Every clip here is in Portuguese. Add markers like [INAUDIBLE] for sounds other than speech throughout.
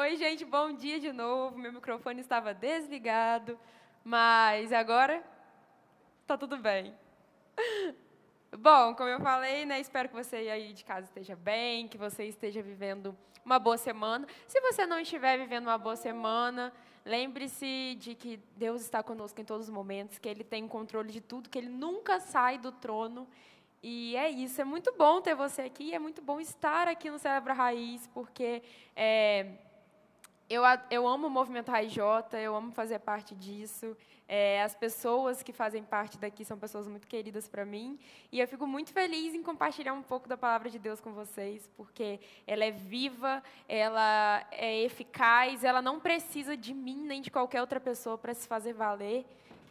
Oi, gente, bom dia de novo. Meu microfone estava desligado, mas agora tá tudo bem. [LAUGHS] Bom, como eu falei, né, espero que você aí de casa esteja bem, que você esteja vivendo uma boa semana. Se você não estiver vivendo uma boa semana, lembre-se de que Deus está conosco em todos os momentos, que Ele tem controle de tudo, que Ele nunca sai do trono. E é isso, é muito bom ter você aqui, é muito bom estar aqui no Celebra Raiz, porque é, eu, eu amo o movimento Raiz J, eu amo fazer parte disso. É, as pessoas que fazem parte daqui são pessoas muito queridas para mim. E eu fico muito feliz em compartilhar um pouco da palavra de Deus com vocês, porque ela é viva, ela é eficaz, ela não precisa de mim nem de qualquer outra pessoa para se fazer valer.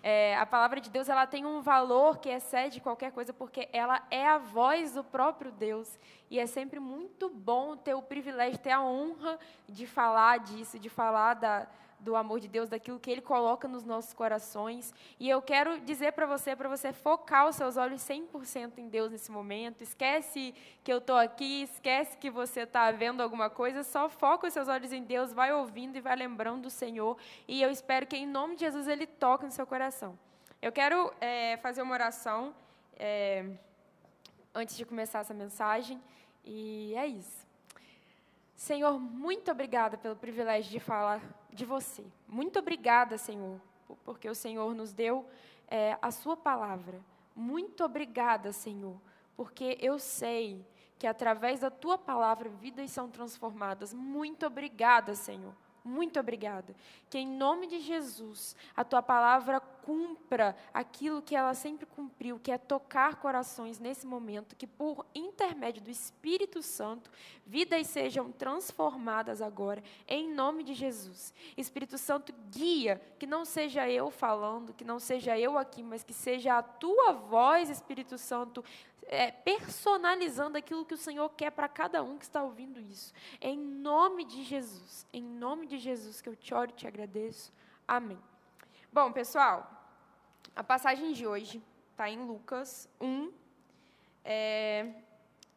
É, a palavra de Deus ela tem um valor que excede qualquer coisa, porque ela é a voz do próprio Deus. E é sempre muito bom ter o privilégio, ter a honra de falar disso, de falar da, do amor de Deus, daquilo que Ele coloca nos nossos corações. E eu quero dizer para você, para você focar os seus olhos 100% em Deus nesse momento. Esquece que eu estou aqui, esquece que você está vendo alguma coisa, só foca os seus olhos em Deus, vai ouvindo e vai lembrando do Senhor. E eu espero que, em nome de Jesus, Ele toque no seu coração. Eu quero é, fazer uma oração é, antes de começar essa mensagem. E é isso. Senhor, muito obrigada pelo privilégio de falar de você. Muito obrigada, Senhor, porque o Senhor nos deu é, a Sua palavra. Muito obrigada, Senhor, porque eu sei que através da Tua palavra vidas são transformadas. Muito obrigada, Senhor. Muito obrigada. Que em nome de Jesus, a tua palavra cumpra aquilo que ela sempre cumpriu, que é tocar corações nesse momento, que por intermédio do Espírito Santo, vidas sejam transformadas agora, em nome de Jesus. Espírito Santo, guia, que não seja eu falando, que não seja eu aqui, mas que seja a tua voz, Espírito Santo, é, personalizando aquilo que o Senhor quer para cada um que está ouvindo isso. Em nome de Jesus, em nome de Jesus que eu te oro e te agradeço. Amém. Bom, pessoal, a passagem de hoje está em Lucas 1, é,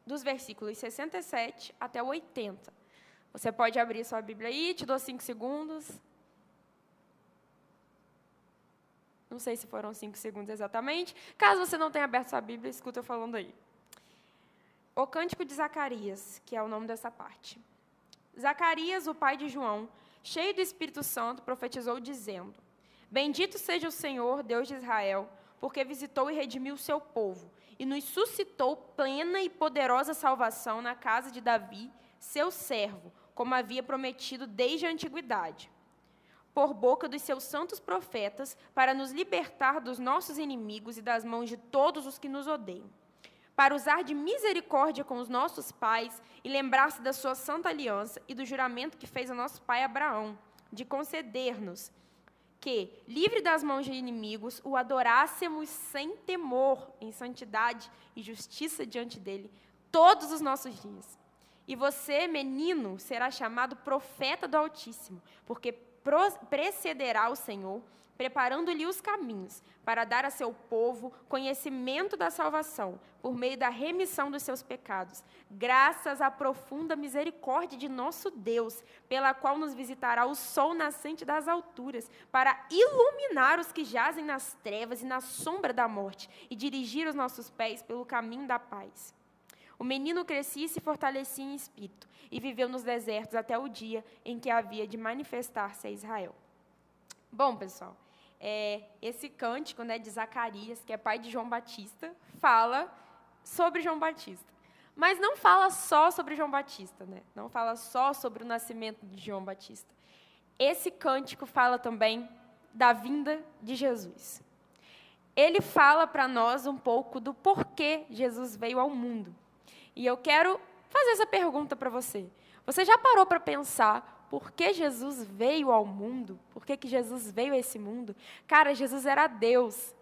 dos versículos 67 até 80. Você pode abrir sua Bíblia aí, te dou cinco segundos. Não sei se foram cinco segundos exatamente. Caso você não tenha aberto sua Bíblia, escuta eu falando aí. O Cântico de Zacarias, que é o nome dessa parte. Zacarias, o pai de João, cheio do Espírito Santo, profetizou dizendo: Bendito seja o Senhor, Deus de Israel, porque visitou e redimiu o seu povo, e nos suscitou plena e poderosa salvação na casa de Davi, seu servo, como havia prometido desde a antiguidade por boca dos seus santos profetas, para nos libertar dos nossos inimigos e das mãos de todos os que nos odeiam, para usar de misericórdia com os nossos pais e lembrar-se da sua santa aliança e do juramento que fez a nosso pai Abraão, de conceder-nos que, livre das mãos de inimigos, o adorássemos sem temor, em santidade e justiça diante dele, todos os nossos dias. E você, menino, será chamado profeta do Altíssimo, porque precederá o Senhor, preparando-lhe os caminhos, para dar a seu povo conhecimento da salvação, por meio da remissão dos seus pecados, graças à profunda misericórdia de nosso Deus, pela qual nos visitará o sol nascente das alturas, para iluminar os que jazem nas trevas e na sombra da morte, e dirigir os nossos pés pelo caminho da paz. O menino crescia e se fortalecia em espírito, e viveu nos desertos até o dia em que havia de manifestar-se a Israel. Bom, pessoal, é, esse cântico né, de Zacarias, que é pai de João Batista, fala sobre João Batista. Mas não fala só sobre João Batista, né? não fala só sobre o nascimento de João Batista. Esse cântico fala também da vinda de Jesus. Ele fala para nós um pouco do porquê Jesus veio ao mundo. E eu quero fazer essa pergunta para você. Você já parou para pensar por que Jesus veio ao mundo? Por que, que Jesus veio a esse mundo? Cara, Jesus era Deus.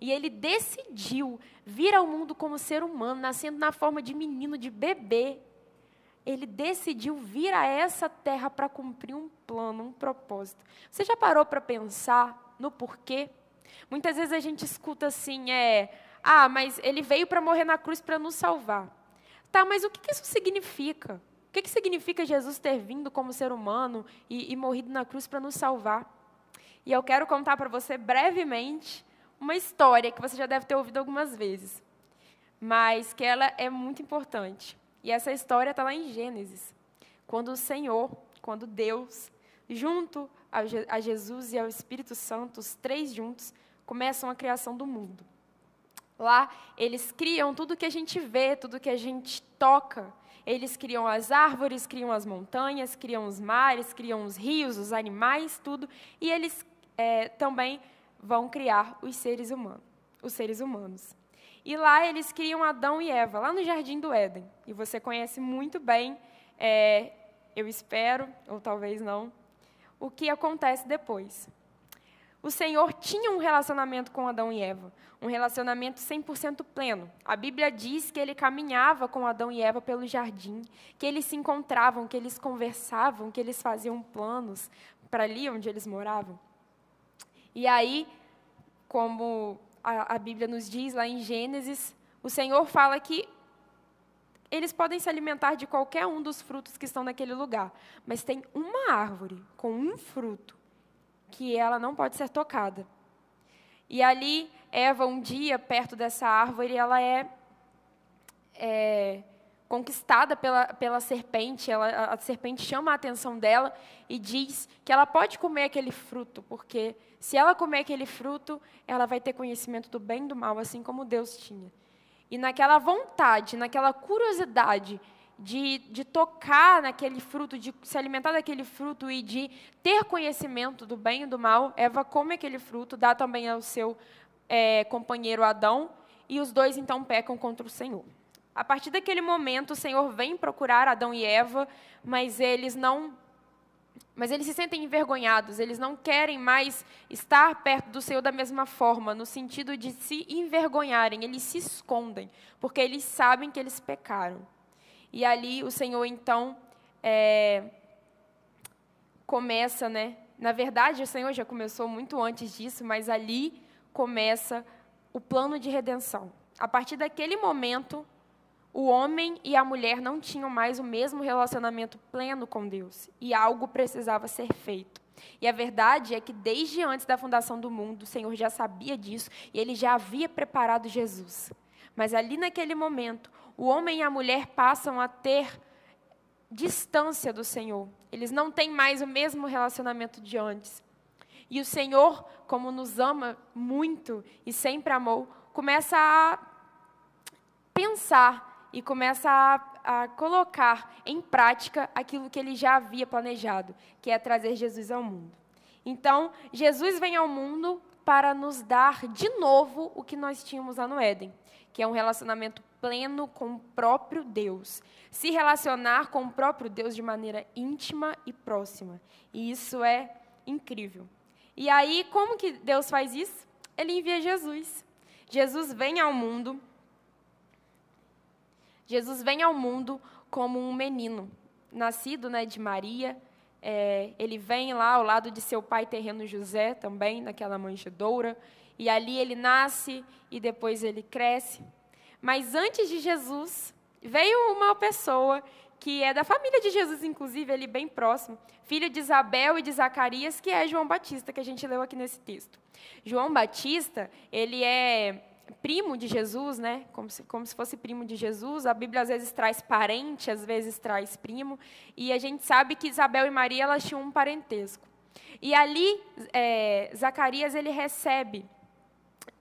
E ele decidiu vir ao mundo como ser humano, nascendo na forma de menino, de bebê. Ele decidiu vir a essa terra para cumprir um plano, um propósito. Você já parou para pensar no porquê? Muitas vezes a gente escuta assim, é, ah, mas ele veio para morrer na cruz para nos salvar. Tá, mas o que isso significa? O que, significa Jesus ter vindo como ser humano e, e morrido na cruz para nos salvar? E eu quero contar para você brevemente uma história que você já deve ter ouvido algumas vezes, mas que ela é muito importante. E essa história está lá em Gênesis, quando o Senhor, quando Deus, junto a Jesus e ao Espírito Santo, os três juntos, começam a criação do mundo. Lá, eles criam tudo que a gente vê, tudo que a gente toca. Eles criam as árvores, criam as montanhas, criam os mares, criam os rios, os animais, tudo. E eles é, também vão criar os seres humanos, os seres humanos. E lá eles criam Adão e Eva, lá no Jardim do Éden. E você conhece muito bem, é, eu espero, ou talvez não, o que acontece depois o Senhor tinha um relacionamento com Adão e Eva, um relacionamento 100% pleno. A Bíblia diz que ele caminhava com Adão e Eva pelo jardim, que eles se encontravam, que eles conversavam, que eles faziam planos para ali onde eles moravam. E aí, como a, a Bíblia nos diz lá em Gênesis, o Senhor fala que eles podem se alimentar de qualquer um dos frutos que estão naquele lugar, mas tem uma árvore com um fruto que ela não pode ser tocada. E ali, Eva, um dia, perto dessa árvore, ela é, é conquistada pela, pela serpente. Ela, a serpente chama a atenção dela e diz que ela pode comer aquele fruto, porque se ela comer aquele fruto, ela vai ter conhecimento do bem e do mal, assim como Deus tinha. E naquela vontade, naquela curiosidade de, de tocar naquele fruto, de se alimentar daquele fruto e de ter conhecimento do bem e do mal, Eva come aquele fruto, dá também ao seu é, companheiro Adão, e os dois então pecam contra o Senhor. A partir daquele momento, o Senhor vem procurar Adão e Eva, mas eles não mas eles se sentem envergonhados, eles não querem mais estar perto do Senhor da mesma forma, no sentido de se envergonharem, eles se escondem, porque eles sabem que eles pecaram. E ali o Senhor, então, é, começa, né? Na verdade, o Senhor já começou muito antes disso, mas ali começa o plano de redenção. A partir daquele momento, o homem e a mulher não tinham mais o mesmo relacionamento pleno com Deus, e algo precisava ser feito. E a verdade é que desde antes da fundação do mundo, o Senhor já sabia disso e ele já havia preparado Jesus. Mas ali naquele momento, o homem e a mulher passam a ter distância do Senhor. Eles não têm mais o mesmo relacionamento de antes. E o Senhor, como nos ama muito e sempre amou, começa a pensar e começa a, a, colocar em prática aquilo que ele já havia planejado, que é trazer Jesus ao mundo. Então, Jesus vem ao mundo para nos dar de novo o que nós tínhamos lá no Éden, que é um relacionamento pleno com o próprio Deus. Se relacionar com o próprio Deus de maneira íntima e próxima. E isso é incrível. E aí, como que Deus faz isso? Ele envia Jesus. Jesus vem ao mundo. Jesus vem ao mundo como um menino, nascido né, de Maria. É, ele vem lá ao lado de seu pai terreno José, também, naquela manjedoura. E ali ele nasce e depois ele cresce. Mas antes de Jesus, veio uma pessoa que é da família de Jesus, inclusive, ali bem próximo, filho de Isabel e de Zacarias, que é João Batista, que a gente leu aqui nesse texto. João Batista, ele é primo de Jesus, né? Como se, como se fosse primo de Jesus. A Bíblia às vezes traz parente, às vezes traz primo. E a gente sabe que Isabel e Maria elas tinham um parentesco. E ali, é, Zacarias ele recebe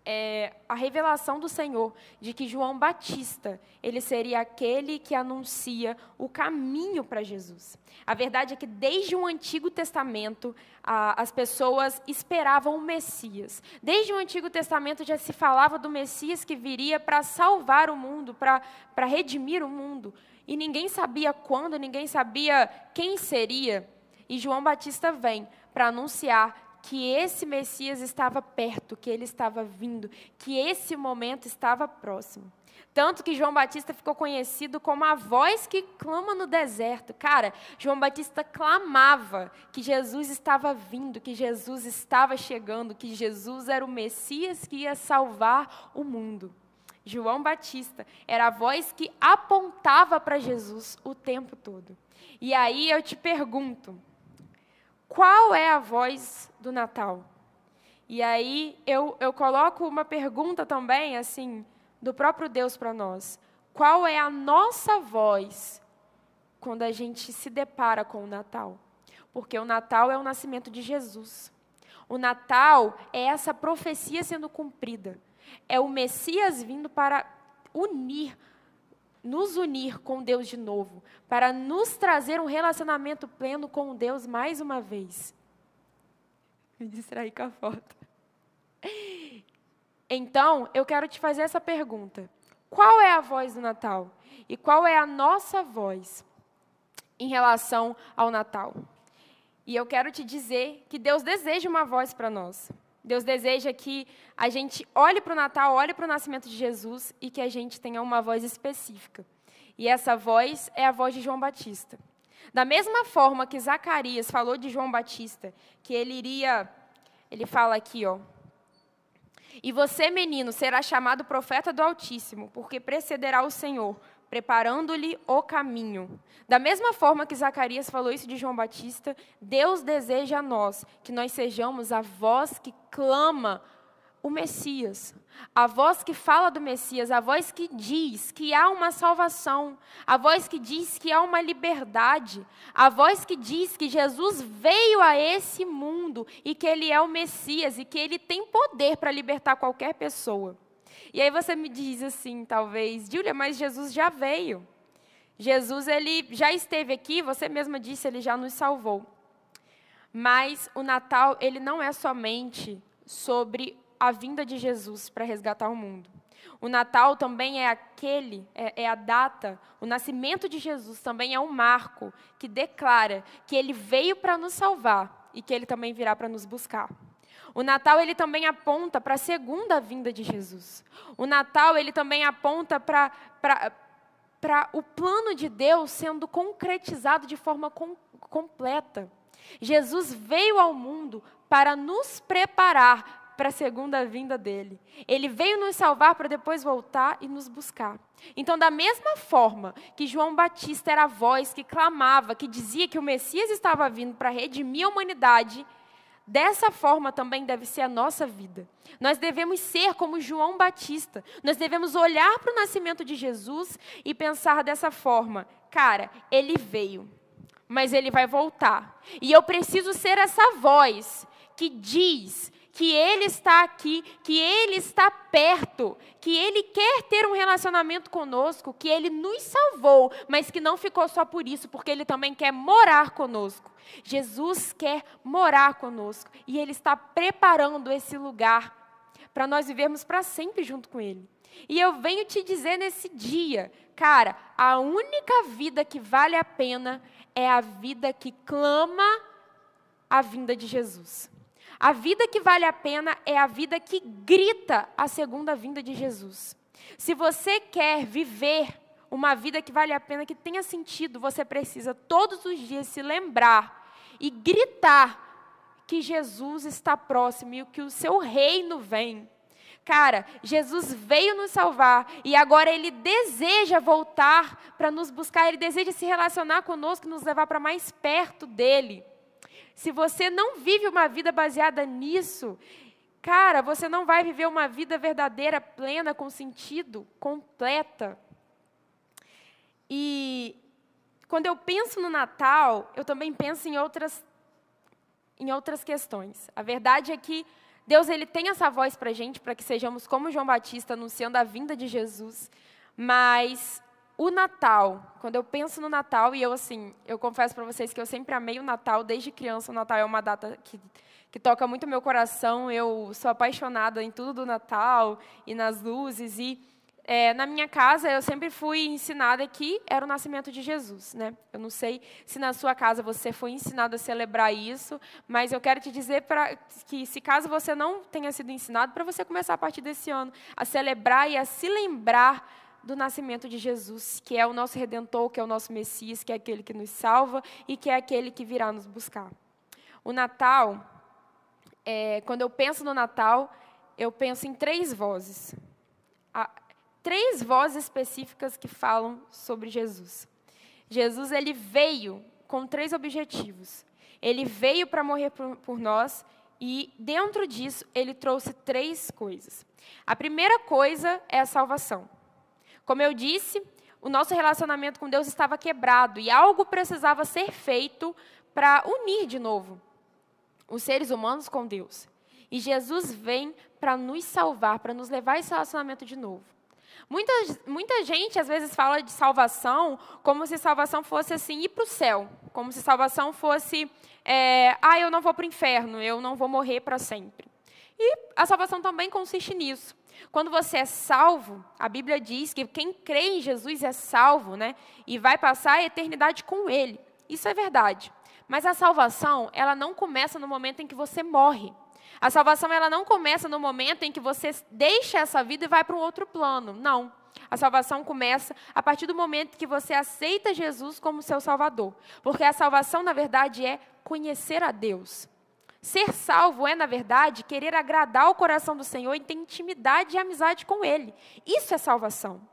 é, a revelação do Senhor de que João Batista ele seria aquele que anuncia o caminho para Jesus. A verdade é que desde o Antigo Testamento a, as pessoas esperavam o Messias. Desde o Antigo Testamento já se falava do Messias que viria para salvar o mundo, para redimir o mundo. E ninguém sabia quando, ninguém sabia quem seria. E João Batista vem para anunciar que esse Messias estava perto, que ele estava vindo, que esse momento estava próximo. Tanto que João Batista ficou conhecido como a voz que clama no deserto. Cara, João Batista clamava que Jesus estava vindo, que Jesus estava chegando, que Jesus era o Messias que ia salvar o mundo. João Batista era a voz que apontava para Jesus o tempo todo. E aí eu te pergunto, qual é a voz do Natal? E aí eu, eu coloco uma pergunta também, assim, do próprio Deus para nós. Qual é a nossa voz quando a gente se depara com o Natal? Porque o Natal é o nascimento de Jesus. O Natal é essa profecia sendo cumprida. É o Messias vindo para unir, nos unir com Deus de novo, para nos trazer um relacionamento pleno com Deus mais uma vez. Me distraí com a foto. Então, eu quero te fazer essa pergunta: qual é a voz do Natal? E qual é a nossa voz em relação ao Natal? E eu quero te dizer que Deus deseja uma voz para nós. Deus deseja que a gente olhe para o Natal, olhe para o nascimento de Jesus e que a gente tenha uma voz específica. E essa voz é a voz de João Batista. Da mesma forma que Zacarias falou de João Batista, que ele iria, ele fala aqui, ó. E você, menino, será chamado profeta do Altíssimo, porque precederá o Senhor preparando-lhe o caminho. Da mesma forma que Zacarias falou isso de João Batista, Deus deseja a nós que nós sejamos a voz que clama o Messias, a voz que fala do Messias, a voz que diz que há uma salvação, a voz que diz que há uma liberdade, a voz que diz que Jesus veio a esse mundo e que ele é o Messias e que ele tem poder para libertar qualquer pessoa. E aí você me diz assim, talvez, Júlia, mas Jesus já veio. Jesus ele já esteve aqui, você mesma disse, ele já nos salvou. Mas o Natal, ele não é somente sobre a vinda de Jesus para resgatar o mundo. O Natal também é aquele, é, é, a data, o nascimento de Jesus também é um marco que declara que ele veio para nos salvar e que ele também virá para nos buscar. O Natal ele também aponta para a segunda vinda de Jesus. O Natal ele também aponta para para o plano de Deus sendo concretizado de forma com, completa. Jesus veio ao mundo para nos preparar para a segunda vinda dele. Ele veio nos salvar para depois voltar e nos buscar. Então, da mesma forma que João Batista era a voz que clamava, que dizia que o Messias estava vindo para redimir a humanidade, Dessa forma também deve ser a nossa vida. Nós devemos ser como João Batista. Nós devemos olhar para o nascimento de Jesus e pensar dessa forma: cara, ele veio, mas ele vai voltar. E eu preciso ser essa voz que diz que Ele está aqui, que Ele está perto, que Ele quer ter um relacionamento conosco, que Ele nos salvou, mas que não ficou só por isso, porque Ele também quer morar conosco. Jesus quer morar conosco e Ele está preparando esse lugar para nós vivermos para sempre junto com Ele. E eu venho te dizer nesse dia, cara, a única vida que vale a pena é a vida que clama a vinda de Jesus. A vida que vale a pena é a vida que grita a segunda vinda de Jesus. Se você quer viver uma vida que vale a pena, que tenha sentido, você precisa todos os dias se lembrar e gritar que Jesus está próximo e que o seu reino vem. Cara, Jesus veio nos salvar e agora ele deseja voltar para nos buscar, ele deseja se relacionar conosco, nos levar para mais perto dele. Se você não vive uma vida baseada nisso, cara, você não vai viver uma vida verdadeira, plena, com sentido, completa. E quando eu penso no Natal, eu também penso em outras, em outras questões. A verdade é que Deus ele tem essa voz para a gente, para que sejamos como João Batista, anunciando a vinda de Jesus. Mas o Natal, quando eu penso no Natal, e eu assim, eu confesso para vocês que eu sempre amei o Natal, desde criança. O Natal é uma data que, que toca muito meu coração, eu sou apaixonada em tudo do Natal e nas luzes, e é, na minha casa eu sempre fui ensinada que era o nascimento de Jesus, né? Eu não sei se na sua casa você foi ensinado a celebrar isso, mas eu quero te dizer para que se caso você não tenha sido ensinado, para você começar a partir desse ano a celebrar e a se lembrar do nascimento de Jesus, que é o nosso redentor, que é o nosso Messias, que é aquele que nos salva e que é aquele que virá nos buscar. O Natal, é, quando eu penso no Natal, eu penso em três vozes. Três vozes específicas que falam sobre Jesus. Jesus ele veio com três objetivos. Ele veio para morrer por, por nós e dentro disso ele trouxe três coisas. A primeira coisa é a salvação. Como eu disse, o nosso relacionamento com Deus estava quebrado e algo precisava ser feito para unir de novo os seres humanos com Deus. E Jesus vem para nos salvar, para nos levar esse relacionamento de novo. Muita, muita gente às vezes fala de salvação como se salvação fosse assim ir para o céu, como se salvação fosse, é, ah, eu não vou para o inferno, eu não vou morrer para sempre. E a salvação também consiste nisso. Quando você é salvo, a Bíblia diz que quem crê em Jesus é salvo, né? E vai passar a eternidade com Ele. Isso é verdade. Mas a salvação, ela não começa no momento em que você morre. A salvação, ela não começa no momento em que você deixa essa vida e vai para um outro plano. Não. A salvação começa a partir do momento que você aceita Jesus como seu Salvador. Porque a salvação, na verdade, é conhecer a Deus. Ser salvo é, na verdade, querer agradar o coração do Senhor e ter intimidade e amizade com Ele. Isso é salvação.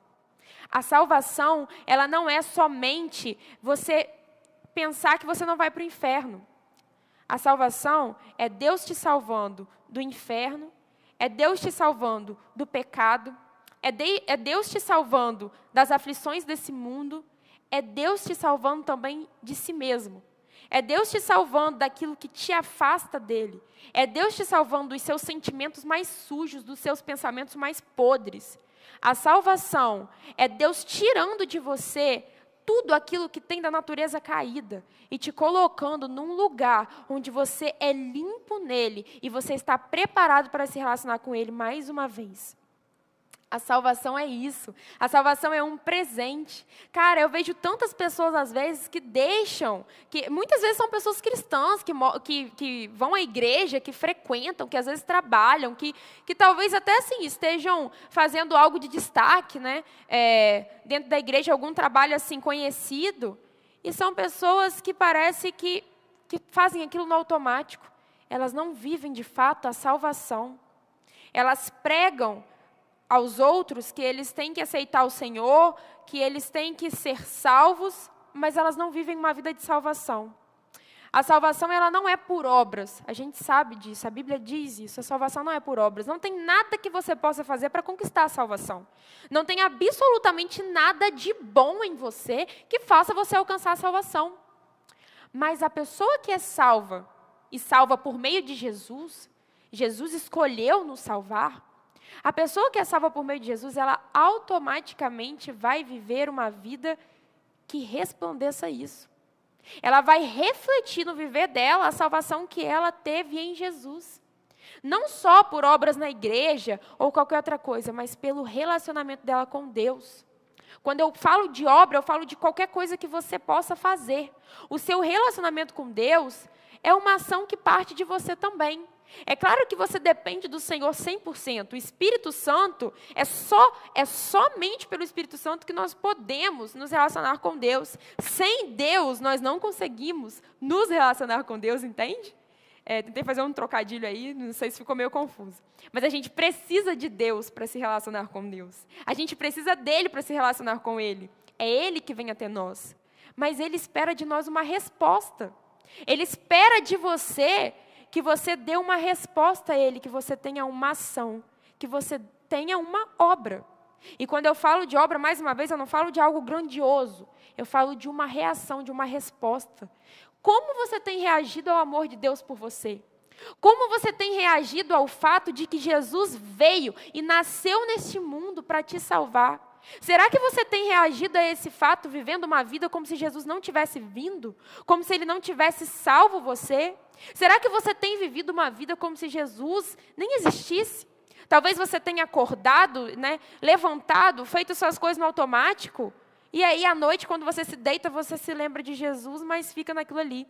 A salvação, ela não é somente você pensar que você não vai para o inferno. A salvação é Deus te salvando do inferno, é Deus te salvando do pecado, é, de, é Deus te salvando das aflições desse mundo, é Deus te salvando também de si mesmo. É Deus te salvando daquilo que te afasta dele. É Deus te salvando dos seus sentimentos mais sujos, dos seus pensamentos mais podres. A salvação é Deus tirando de você tudo aquilo que tem da natureza caída e te colocando num lugar onde você é limpo nele e você está preparado para se relacionar com ele mais uma vez. A salvação é isso. A salvação é um presente. Cara, eu vejo tantas pessoas, às vezes, que deixam, que muitas vezes são pessoas cristãs, que, que, que vão à igreja, que frequentam, que às vezes trabalham, que, que talvez até assim estejam fazendo algo de destaque, né? É, dentro da igreja, algum trabalho assim conhecido. E são pessoas que parece que, que fazem aquilo no automático. Elas não vivem de fato a salvação. Elas pregam aos outros que eles têm que aceitar o Senhor, que eles têm que ser salvos, mas elas não vivem uma vida de salvação. A salvação ela não é por obras. A gente sabe disso, a Bíblia diz isso. A salvação não é por obras. Não tem nada que você possa fazer para conquistar a salvação. Não tem absolutamente nada de bom em você que faça você alcançar a salvação. Mas a pessoa que é salva e salva por meio de Jesus, Jesus escolheu nos salvar, a pessoa que é salva por meio de Jesus, ela automaticamente vai viver uma vida que resplandeça isso. Ela vai refletir no viver dela a salvação que ela teve em Jesus. Não só por obras na igreja ou qualquer outra coisa, mas pelo relacionamento dela com Deus. Quando eu falo de obra, eu falo de qualquer coisa que você possa fazer. O seu relacionamento com Deus é uma ação que parte de você também. É claro que você depende do Senhor 100%. O Espírito Santo é só é somente pelo Espírito Santo que nós podemos nos relacionar com Deus. Sem Deus, nós não conseguimos nos relacionar com Deus, entende? É, tentei fazer um trocadilho aí, não sei se ficou meio confuso. Mas a gente precisa de Deus para se relacionar com Deus. A gente precisa dele para se relacionar com Ele. É Ele que vem até nós. Mas Ele espera de nós uma resposta. Ele espera de você que você dê uma resposta a Ele, que você tenha uma ação, que você tenha uma obra. E quando eu falo de obra, mais uma vez, eu não falo de algo grandioso, eu falo de uma reação, de uma resposta. Como você tem reagido ao amor de Deus por você? Como você tem reagido ao fato de que Jesus veio e nasceu neste mundo para te salvar? Será que você tem reagido a esse fato vivendo uma vida como se Jesus não tivesse vindo? Como se ele não tivesse salvo você? Será que você tem vivido uma vida como se Jesus nem existisse? Talvez você tenha acordado, né, levantado, feito suas coisas no automático, e aí à noite, quando você se deita, você se lembra de Jesus, mas fica naquilo ali.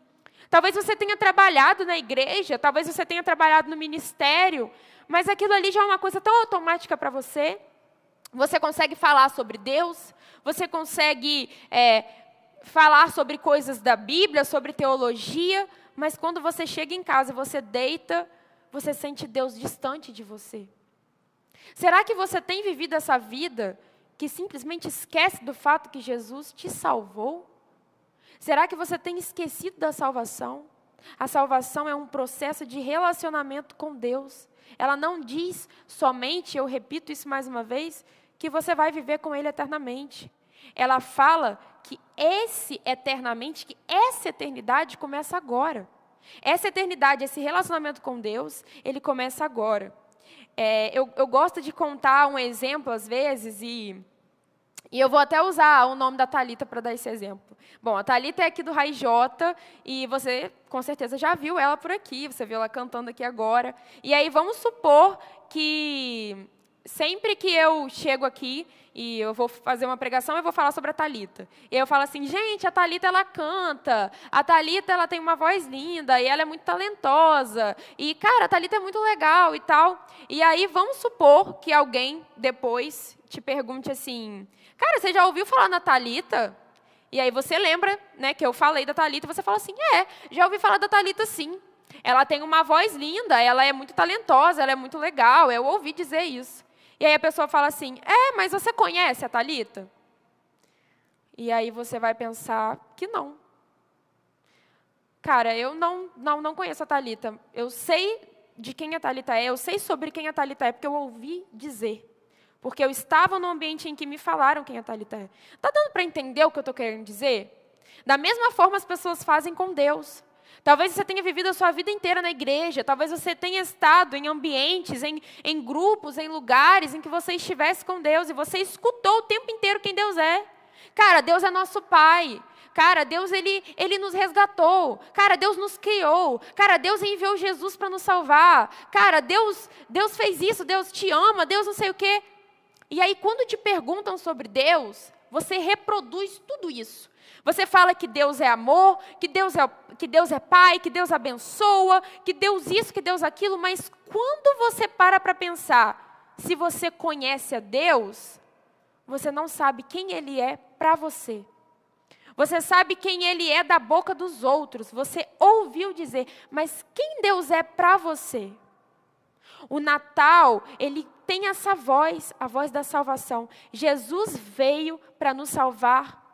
Talvez você tenha trabalhado na igreja, talvez você tenha trabalhado no ministério, mas aquilo ali já é uma coisa tão automática para você. Você consegue falar sobre Deus, você consegue é, falar sobre coisas da Bíblia, sobre teologia, mas quando você chega em casa, você deita, você sente Deus distante de você. Será que você tem vivido essa vida que simplesmente esquece do fato que Jesus te salvou? Será que você tem esquecido da salvação? A salvação é um processo de relacionamento com Deus. Ela não diz somente, eu repito isso mais uma vez, que você vai viver com Ele eternamente. Ela fala que esse eternamente, que essa eternidade começa agora. Essa eternidade, esse relacionamento com Deus, ele começa agora. É, eu, eu gosto de contar um exemplo às vezes e e eu vou até usar o nome da Talita para dar esse exemplo. Bom, a Talita é aqui do Rai J e você com certeza já viu ela por aqui, você viu ela cantando aqui agora. E aí vamos supor que sempre que eu chego aqui e eu vou fazer uma pregação, eu vou falar sobre a Talita. E eu falo assim, gente, a Talita ela canta, a Talita ela tem uma voz linda e ela é muito talentosa. E cara, a Talita é muito legal e tal. E aí vamos supor que alguém depois te pergunte assim: "Cara, você já ouviu falar na Talita?" E aí você lembra, né, que eu falei da Talita, você fala assim: "É, já ouvi falar da Talita sim. Ela tem uma voz linda, ela é muito talentosa, ela é muito legal. Eu ouvi dizer isso." E aí a pessoa fala assim: "É, mas você conhece a Talita?" E aí você vai pensar que não. Cara, eu não não não conheço a Talita. Eu sei de quem a Talita é, eu sei sobre quem a Talita é porque eu ouvi dizer. Porque eu estava no ambiente em que me falaram quem a Talita é. Está dando para entender o que eu estou querendo dizer? Da mesma forma as pessoas fazem com Deus. Talvez você tenha vivido a sua vida inteira na igreja, talvez você tenha estado em ambientes, em, em grupos, em lugares em que você estivesse com Deus e você escutou o tempo inteiro quem Deus é. Cara, Deus é nosso Pai. Cara, Deus ele, ele nos resgatou. Cara, Deus nos criou. Cara, Deus enviou Jesus para nos salvar. Cara, Deus, Deus fez isso, Deus te ama, Deus não sei o quê. E aí, quando te perguntam sobre Deus, você reproduz tudo isso. Você fala que Deus é amor, que Deus é, que Deus é pai, que Deus abençoa, que Deus isso, que Deus aquilo, mas quando você para para pensar, se você conhece a Deus, você não sabe quem Ele é para você. Você sabe quem Ele é da boca dos outros. Você ouviu dizer, mas quem Deus é para você? O Natal, ele tem essa voz, a voz da salvação. Jesus veio para nos salvar,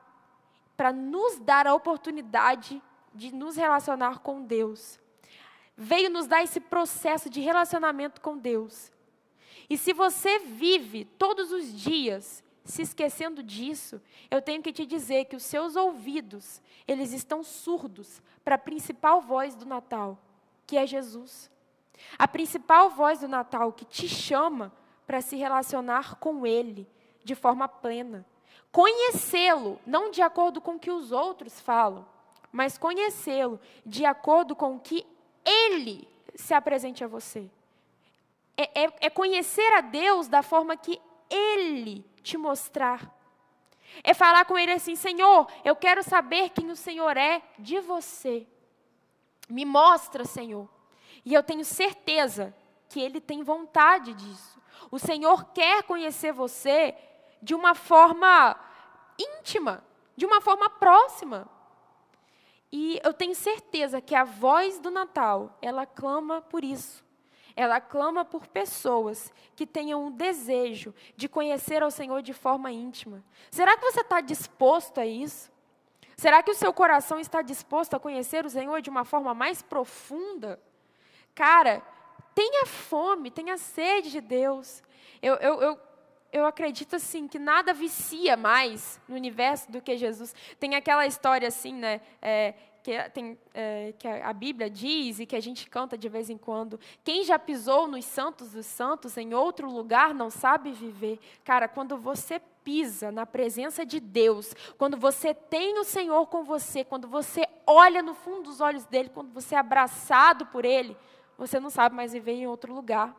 para nos dar a oportunidade de nos relacionar com Deus. Veio nos dar esse processo de relacionamento com Deus. E se você vive todos os dias se esquecendo disso, eu tenho que te dizer que os seus ouvidos, eles estão surdos para a principal voz do Natal, que é Jesus. A principal voz do Natal que te chama para se relacionar com Ele de forma plena. Conhecê-lo, não de acordo com o que os outros falam, mas conhecê-lo de acordo com o que Ele se apresente a você. É, é, é, conhecer a Deus da forma que Ele te mostrar. É falar com Ele assim: Senhor, eu quero saber quem o Senhor é de você. Me mostra, Senhor. E eu tenho certeza que Ele tem vontade disso. O Senhor quer conhecer você de uma forma íntima, de uma forma próxima. E eu tenho certeza que a voz do Natal, ela clama por isso. Ela clama por pessoas que tenham o desejo de conhecer ao Senhor de forma íntima. Será que você está disposto a isso? Será que o seu coração está disposto a conhecer o Senhor de uma forma mais profunda? Cara, tenha fome, tenha sede de Deus. Eu, eu, eu, eu acredito assim que nada vicia mais no universo do que Jesus. Tem aquela história assim, né? É, que, tem, é, que a Bíblia diz e que a gente canta de vez em quando. Quem já pisou nos santos dos santos em outro lugar não sabe viver. Cara, quando você pisa na presença de Deus, quando você tem o Senhor com você, quando você olha no fundo dos olhos dele, quando você é abraçado por ele, você não sabe mais viver em outro lugar.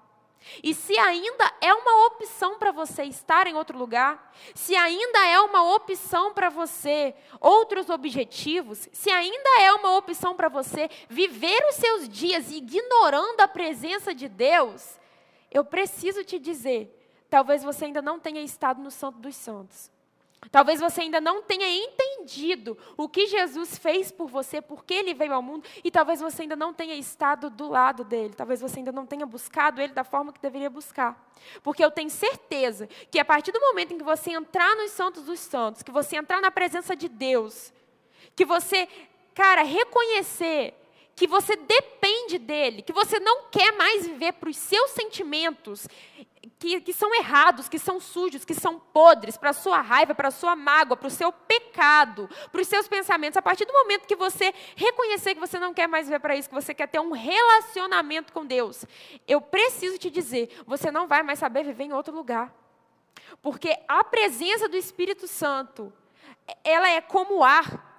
E se ainda é uma opção para você estar em outro lugar, se ainda é uma opção para você outros objetivos, se ainda é uma opção para você viver os seus dias ignorando a presença de Deus, eu preciso te dizer, talvez você ainda não tenha estado no Santo dos Santos. Talvez você ainda não tenha entendido entendido o que Jesus fez por você, porque ele veio ao mundo, e talvez você ainda não tenha estado do lado dele, talvez você ainda não tenha buscado ele da forma que deveria buscar. Porque eu tenho certeza que a partir do momento em que você entrar nos Santos dos Santos, que você entrar na presença de Deus, que você, cara, reconhecer que você depende dele, que você não quer mais viver para os seus sentimentos, que, que, são errados, que são sujos, que são podres, para a sua raiva, para a sua mágoa, para o seu pecado, para os seus pensamentos. A partir do momento que você reconhecer que você não quer mais viver para isso, que você quer ter um relacionamento com Deus, eu preciso te dizer, você não vai mais saber viver em outro lugar. Porque a presença do Espírito Santo, ela é como ar.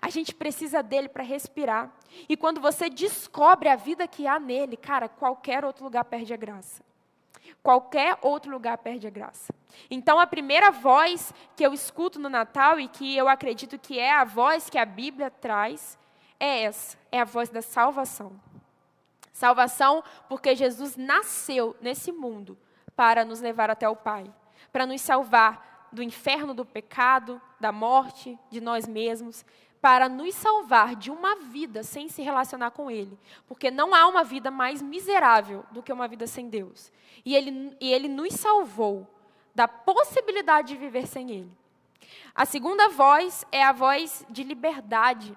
A gente precisa dele para respirar. E quando você descobre a vida que há nele, cara, qualquer outro lugar perde a graça. Qualquer outro lugar perde a graça. Então, a primeira voz que eu escuto no Natal e que eu acredito que é a voz que a Bíblia traz é essa: é a voz da salvação. Salvação porque Jesus nasceu nesse mundo para nos levar até o Pai, para nos salvar do inferno do pecado, da morte, de nós mesmos para nos salvar de uma vida sem se relacionar com Ele. Porque não há uma vida mais miserável do que uma vida sem Deus. E Ele, e ele nos salvou da possibilidade de viver sem Ele. A segunda voz é a voz de liberdade.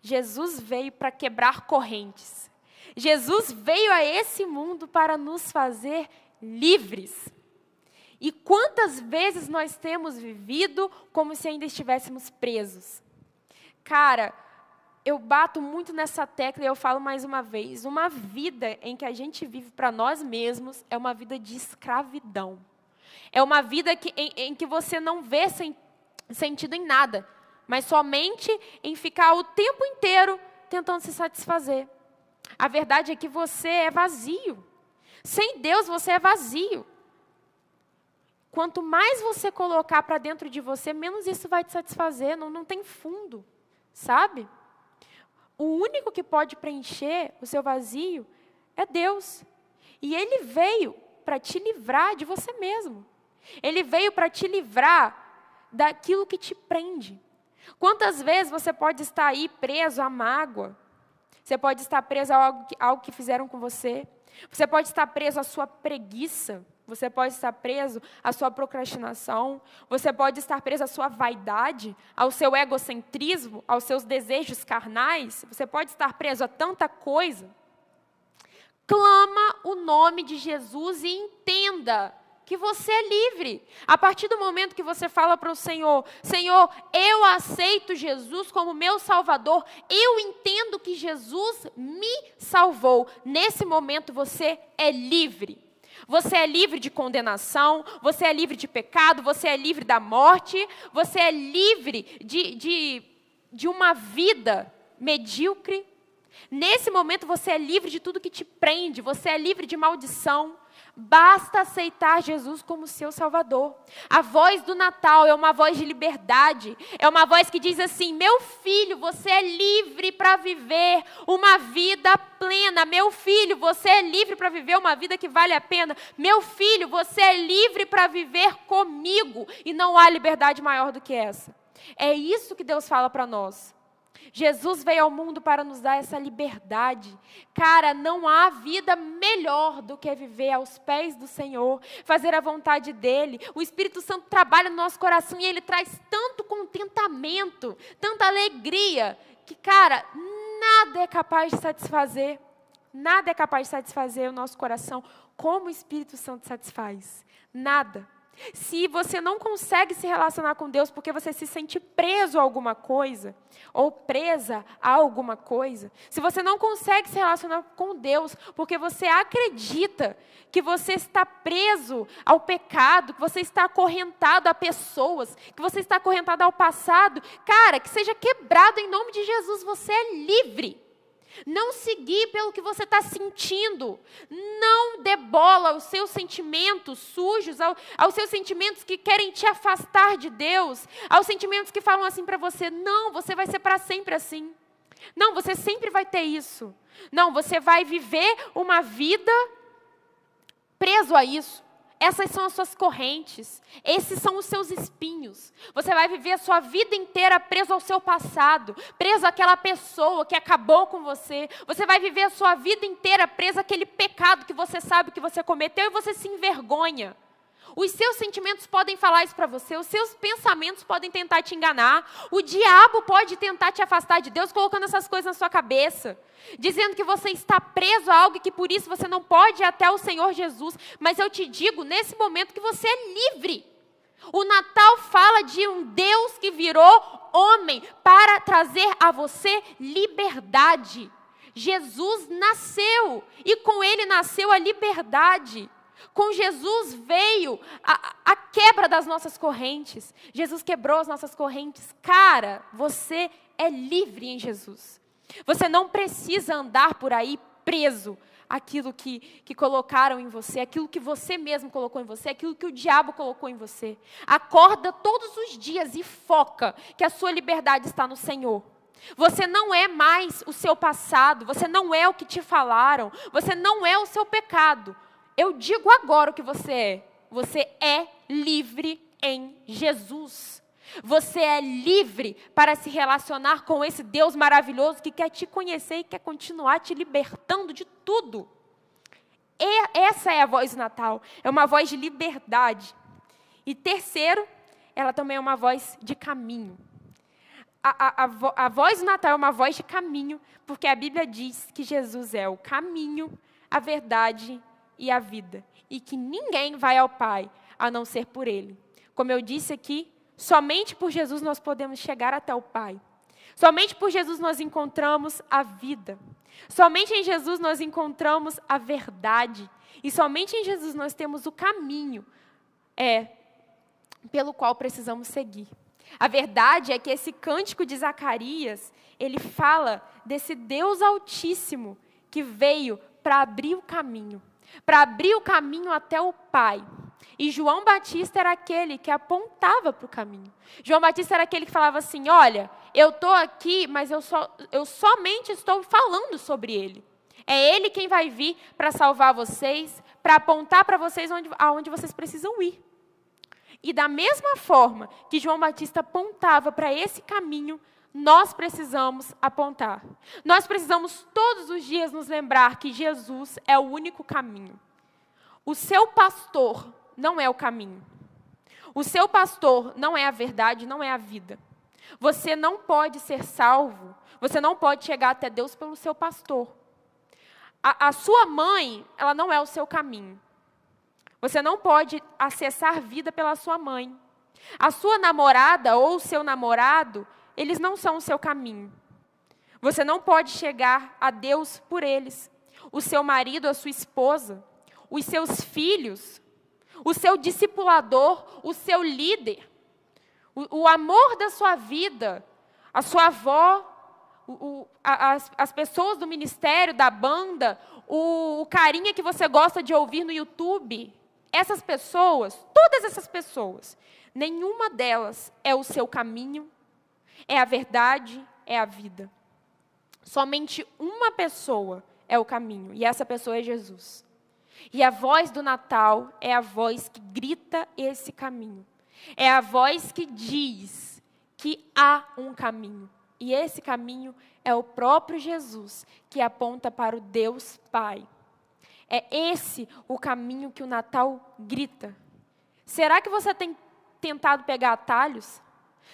Jesus veio para quebrar correntes. Jesus veio a esse mundo para nos fazer livres. E quantas vezes nós temos vivido como se ainda estivéssemos presos? Cara, eu bato muito nessa tecla e eu falo mais uma vez: uma vida em que a gente vive para nós mesmos é uma vida de escravidão. É uma vida que, em, em que você não vê sem, sentido em nada, mas somente em ficar o tempo inteiro tentando se satisfazer. A verdade é que você é vazio. Sem Deus você é vazio. Quanto mais você colocar para dentro de você, menos isso vai te satisfazer, não, não tem fundo sabe? O único que pode preencher o seu vazio é Deus. E Ele veio para te livrar de você mesmo. Ele veio para te livrar daquilo que te prende. Quantas vezes você pode estar aí preso à mágoa? Você pode estar preso a algo que, algo que fizeram com você. Você pode estar preso à sua preguiça. Você pode estar preso à sua procrastinação, você pode estar preso à sua vaidade, ao seu egocentrismo, aos seus desejos carnais, você pode estar preso a tanta coisa. Clama o nome de Jesus e entenda que você é livre. A partir do momento que você fala para o Senhor: Senhor, eu aceito Jesus como meu Salvador, eu entendo que Jesus me salvou. Nesse momento você é livre. Você é livre de condenação, você é livre de pecado, você é livre da morte, você é livre de, de, de uma vida medíocre. Nesse momento você é livre de tudo que te prende, você é livre de maldição, Basta aceitar Jesus como seu Salvador. A voz do Natal é uma voz de liberdade, é uma voz que diz assim: Meu filho, você é livre para viver uma vida plena. Meu filho, você é livre para viver uma vida que vale a pena. Meu filho, você é livre para viver comigo. E não há liberdade maior do que essa. É isso que Deus fala para nós. Jesus veio ao mundo para nos dar essa liberdade. Cara, não há vida melhor do que viver aos pés do Senhor, fazer a vontade dEle. O Espírito Santo trabalha no nosso coração e ele traz tanto contentamento, tanta alegria, que, cara, nada é capaz de satisfazer. Nada é capaz de satisfazer o nosso coração como o Espírito Santo satisfaz. Nada. Se você não consegue se relacionar com Deus porque você se sente preso a alguma coisa, ou presa a alguma coisa, se você não consegue se relacionar com Deus porque você acredita que você está preso ao pecado, que você está acorrentado a pessoas, que você está acorrentado ao passado, cara, que seja quebrado em nome de Jesus, você é livre. Não seguir pelo que você está sentindo. Não debola aos seus sentimentos sujos, ao, aos seus sentimentos que querem te afastar de Deus, aos sentimentos que falam assim para você: não, você vai ser para sempre assim. Não, você sempre vai ter isso. Não, você vai viver uma vida preso a isso. Essas são as suas correntes, esses são os seus espinhos. Você vai viver a sua vida inteira preso ao seu passado, preso àquela pessoa que acabou com você. Você vai viver a sua vida inteira preso àquele pecado que você sabe que você cometeu e você se envergonha. Os seus sentimentos podem falar isso para você, os seus pensamentos podem tentar te enganar, o diabo pode tentar te afastar de Deus colocando essas coisas na sua cabeça, dizendo que você está preso a algo e que por isso você não pode ir até o Senhor Jesus. Mas eu te digo nesse momento que você é livre. O Natal fala de um Deus que virou homem para trazer a você liberdade. Jesus nasceu e com ele nasceu a liberdade. Com Jesus veio a, a, quebra das nossas correntes. Jesus quebrou as nossas correntes. Cara, você é livre em Jesus. Você não precisa andar por aí preso aquilo que, que colocaram em você, aquilo que você mesmo colocou em você, aquilo que o diabo colocou em você. Acorda todos os dias e foca que a sua liberdade está no Senhor. Você não é mais o seu passado, você não é o que te falaram, você não é o seu pecado. Eu digo agora o que você é. Você é livre em Jesus. Você é livre para se relacionar com esse Deus maravilhoso que quer te conhecer e quer continuar te libertando de tudo. E essa é a voz do Natal. É uma voz de liberdade. E terceiro, ela também é uma voz de caminho. A, a, a, a voz do Natal é uma voz de caminho, porque a Bíblia diz que Jesus é o caminho, a verdade e a vida, e que ninguém vai ao Pai a não ser por Ele. Como eu disse aqui, somente por Jesus nós podemos chegar até o Pai. Somente por Jesus nós encontramos a vida. Somente em Jesus nós encontramos a verdade. E somente em Jesus nós temos o caminho é, pelo qual precisamos seguir. A verdade é que esse cântico de Zacarias, ele fala desse Deus Altíssimo que veio para abrir o caminho para abrir o caminho até o Pai. E João Batista era aquele que apontava para o caminho. João Batista era aquele que falava assim: Olha, eu estou aqui, mas eu, só, eu somente estou falando sobre ele. É ele quem vai vir para salvar vocês, para apontar para vocês onde, aonde vocês precisam ir. E da mesma forma que João Batista apontava para esse caminho, nós precisamos apontar. Nós precisamos todos os dias nos lembrar que Jesus é o único caminho. O seu pastor não é o caminho. O seu pastor não é a verdade, não é a vida. Você não pode ser salvo, você não pode chegar até Deus pelo seu pastor. A, a sua mãe, ela não é o seu caminho. Você não pode acessar vida pela sua mãe. A sua namorada ou o seu namorado, eles não são o seu caminho. Você não pode chegar a Deus por eles. O seu marido, a sua esposa, os seus filhos, o seu discipulador, o seu líder, o, o amor da sua vida, a sua avó, o, o, as, as, pessoas do ministério, da banda, o, o carinha que você gosta de ouvir no YouTube. Essas pessoas, todas essas pessoas, nenhuma delas é o seu caminho, é a verdade, é a vida. Somente uma pessoa é o caminho, e essa pessoa é Jesus. E a voz do Natal é a voz que grita esse caminho. É a voz que diz que há um caminho. E esse caminho é o próprio Jesus que aponta para o Deus Pai. É esse o caminho que o Natal grita. Será que você tem tentado pegar atalhos?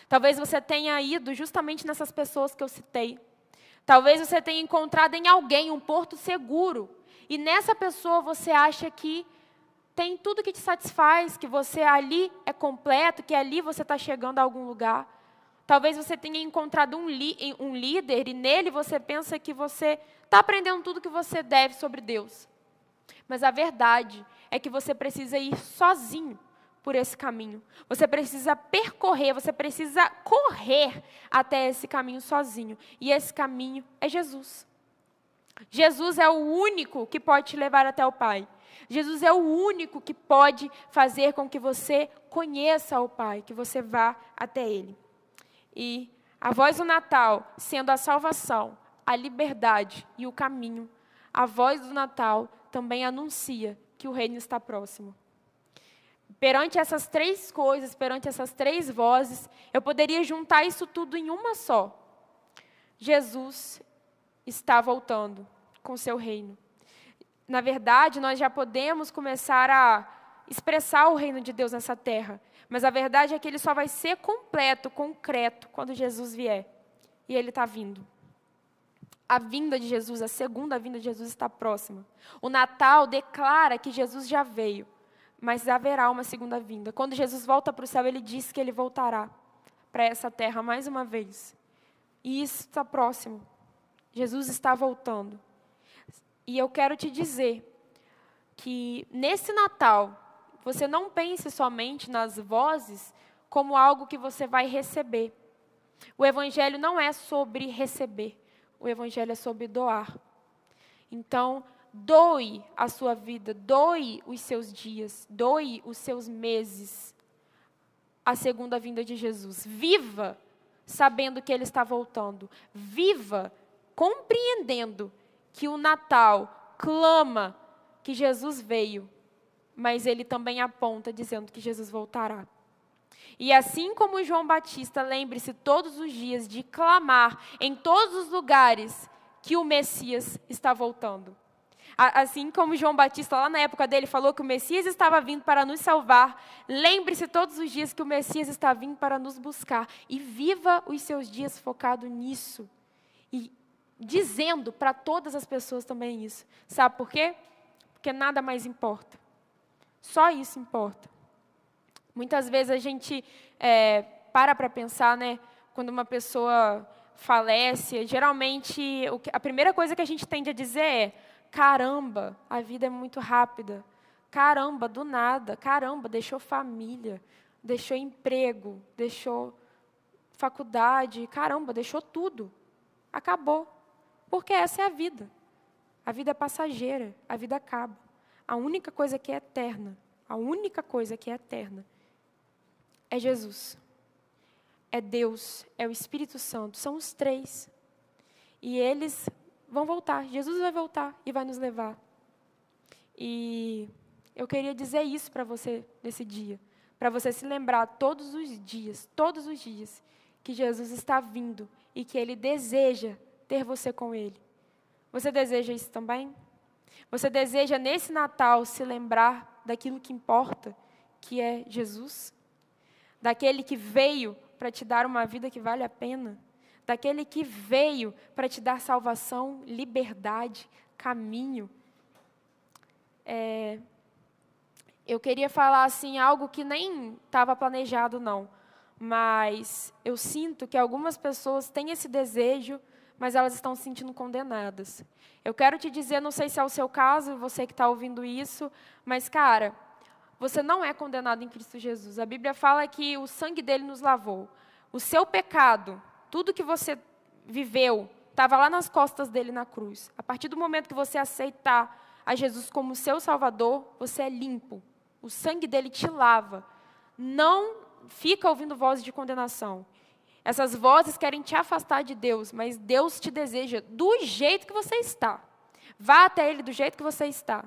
Talvez você tenha ido justamente nessas pessoas que eu citei. Talvez você tenha encontrado em alguém um porto seguro. E nessa pessoa você acha que tem tudo que te satisfaz, que você ali é completo, que ali você está chegando a algum lugar. Talvez você tenha encontrado um, um líder e nele você pensa que você está aprendendo tudo que você deve sobre Deus. Mas a verdade é que você precisa ir sozinho por esse caminho. Você precisa percorrer, você precisa correr até esse caminho sozinho. E esse caminho é Jesus. Jesus é o único que pode te levar até o Pai. Jesus é o único que pode fazer com que você conheça o Pai, que você vá até Ele. E a voz do Natal, sendo a salvação, a liberdade e o caminho, a voz do Natal também anuncia que o reino está próximo. Perante essas três coisas, perante essas três vozes, eu poderia juntar isso tudo em uma só. Jesus está voltando com seu reino. Na verdade, nós já podemos começar a expressar o reino de Deus nessa terra, mas a verdade é que ele só vai ser completo, concreto, quando Jesus vier. E ele está vindo. A vinda de Jesus, a segunda vinda de Jesus está próxima. O Natal declara que Jesus já veio, mas haverá uma segunda vinda. Quando Jesus volta para o céu, ele diz que ele voltará para essa terra mais uma vez. E isso está próximo. Jesus está voltando. E eu quero te dizer que nesse Natal, você não pense somente nas vozes como algo que você vai receber. O Evangelho não é sobre receber, o Evangelho é sobre doar. Então, doe a sua vida, doe os seus dias, doe os seus meses à segunda vinda de Jesus. Viva sabendo que Ele está voltando. Viva compreendendo que o Natal clama que Jesus veio, mas ele também aponta dizendo que Jesus voltará. E assim como João Batista, lembre-se todos os dias de clamar em todos os lugares que o Messias está voltando. Assim como João Batista, lá na época dele, falou que o Messias estava vindo para nos salvar, lembre-se todos os dias que o Messias está vindo para nos buscar. E viva os seus dias focado nisso. E dizendo para todas as pessoas também isso. Sabe por quê? Porque nada mais importa. Só isso importa. Muitas vezes a gente é, para para pensar, né? Quando uma pessoa falece, geralmente a primeira coisa que a gente tende a dizer é: caramba, a vida é muito rápida. Caramba, do nada. Caramba, deixou família, deixou emprego, deixou faculdade. Caramba, deixou tudo. Acabou. Porque essa é a vida. A vida é passageira, a vida acaba. A única coisa que é eterna, a única coisa que é eterna é Jesus. É Deus, é o Espírito Santo, são os três. E eles vão voltar, Jesus vai voltar e vai nos levar. E eu queria dizer isso para você nesse dia, para você se lembrar todos os dias, todos os dias, que Jesus está vindo e que ele deseja ter você com Ele. Você deseja isso também? Você deseja nesse Natal se lembrar daquilo que importa, que é Jesus? Daquele que veio para te dar uma vida que vale a pena? Daquele que veio para te dar salvação, liberdade, caminho? É, eu queria falar assim algo que nem estava planejado não, mas eu sinto que algumas pessoas têm esse desejo mas elas estão se sentindo condenadas. Eu quero te dizer, não sei se é o seu caso, você que está ouvindo isso, mas, cara, você não é condenado em Cristo Jesus. A Bíblia fala que o sangue dele nos lavou. O seu pecado, tudo que você viveu, estava lá nas costas dele na cruz. A partir do momento que você aceitar a Jesus como seu Salvador, você é limpo. O sangue dele te lava. Não fica ouvindo vozes de condenação. Essas vozes querem te afastar de Deus, mas Deus te deseja do jeito que você está. Vá até Ele do jeito que você está.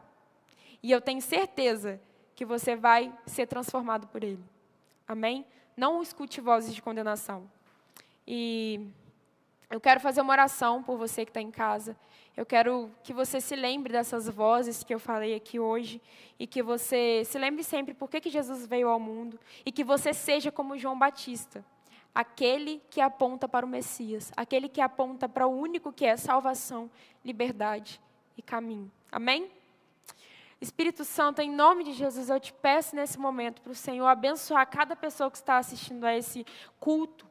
E eu tenho certeza que você vai ser transformado por Ele. Amém? Não escute vozes de condenação. E eu quero fazer uma oração por você que está em casa. Eu quero que você se lembre dessas vozes que eu falei aqui hoje e que você se lembre sempre por que, que Jesus veio ao mundo e que você seja como João Batista aquele que aponta para o Messias, aquele que aponta para o único que é salvação, liberdade e caminho. Amém? Espírito Santo, em nome de Jesus, eu te peço nesse momento para o Senhor abençoar cada pessoa que está assistindo a esse culto.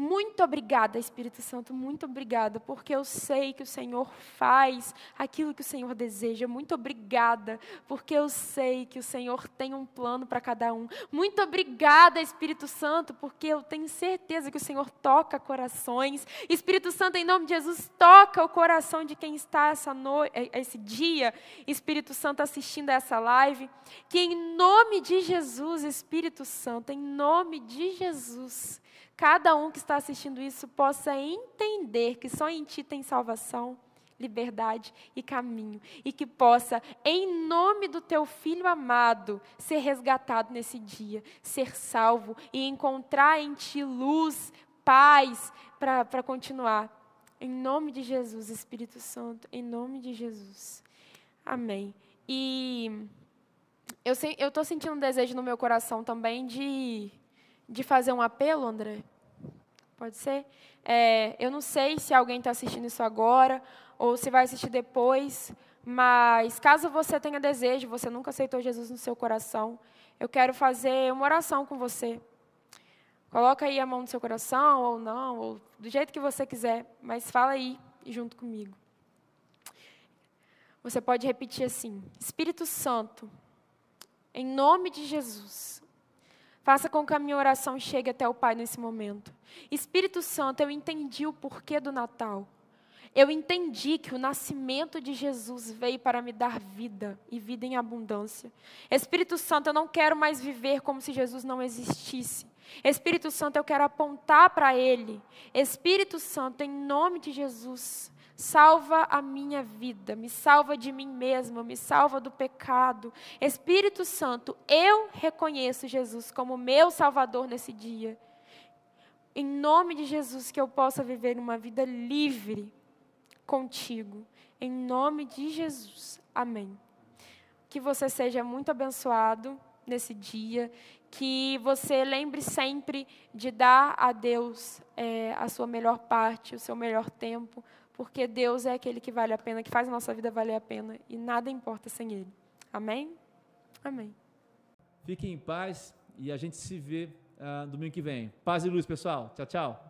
Muito obrigada, Espírito Santo, muito obrigada, porque eu sei que o Senhor faz aquilo que o Senhor deseja. Muito obrigada, porque eu sei que o Senhor tem um plano para cada um. Muito obrigada, Espírito Santo, porque eu tenho certeza que o Senhor toca corações. Espírito Santo, em nome de Jesus, toca o coração de quem está essa no... Eh, esse dia, Espírito Santo, assistindo a essa live. Que em nome de Jesus, Espírito Santo, em nome de Jesus, cada um que está assistindo isso possa entender que só em Ti tem salvação, liberdade e caminho. E que possa, em nome do teu filho amado, ser resgatado nesse dia, ser salvo e encontrar em ti luz, paz para continuar. Em nome de Jesus, Espírito Santo, em nome de Jesus. Amém. E eu estou sentindo um desejo no meu coração também de, de fazer um apelo, André. Pode ser? É, eu não sei se alguém está assistindo isso agora ou se vai assistir depois, mas caso você tenha desejo, você nunca aceitou Jesus no seu coração, eu quero fazer uma oração com você. Coloca aí a mão no seu coração ou não, ou do jeito que você quiser, mas fala aí junto comigo. Você pode repetir assim: Espírito Santo, em nome de Jesus, faça com que a minha oração chegue até o Pai nesse momento. Espírito Santo, eu entendi o porquê do Natal. Eu entendi que o nascimento de Jesus veio para me dar vida e vida em abundância. Espírito Santo, eu não quero mais viver como se Jesus não existisse. Espírito Santo, eu quero apontar para Ele. Espírito Santo, em nome de Jesus, salva a minha vida, me salva de mim mesma, me salva do pecado. Espírito Santo, eu reconheço Jesus como meu Salvador nesse dia. Em nome de Jesus, que eu possa viver uma vida livre contigo. Em nome de Jesus. Amém. Que você seja muito abençoado nesse dia. Que você lembre sempre de dar a Deus é, a sua melhor parte, o seu melhor tempo, porque Deus é aquele que vale a pena, que faz a nossa vida valer a pena e nada importa sem Ele. Amém? Amém. Fiquem em paz e a gente se vê uh, domingo que vem. Paz e luz, pessoal. Tchau, tchau.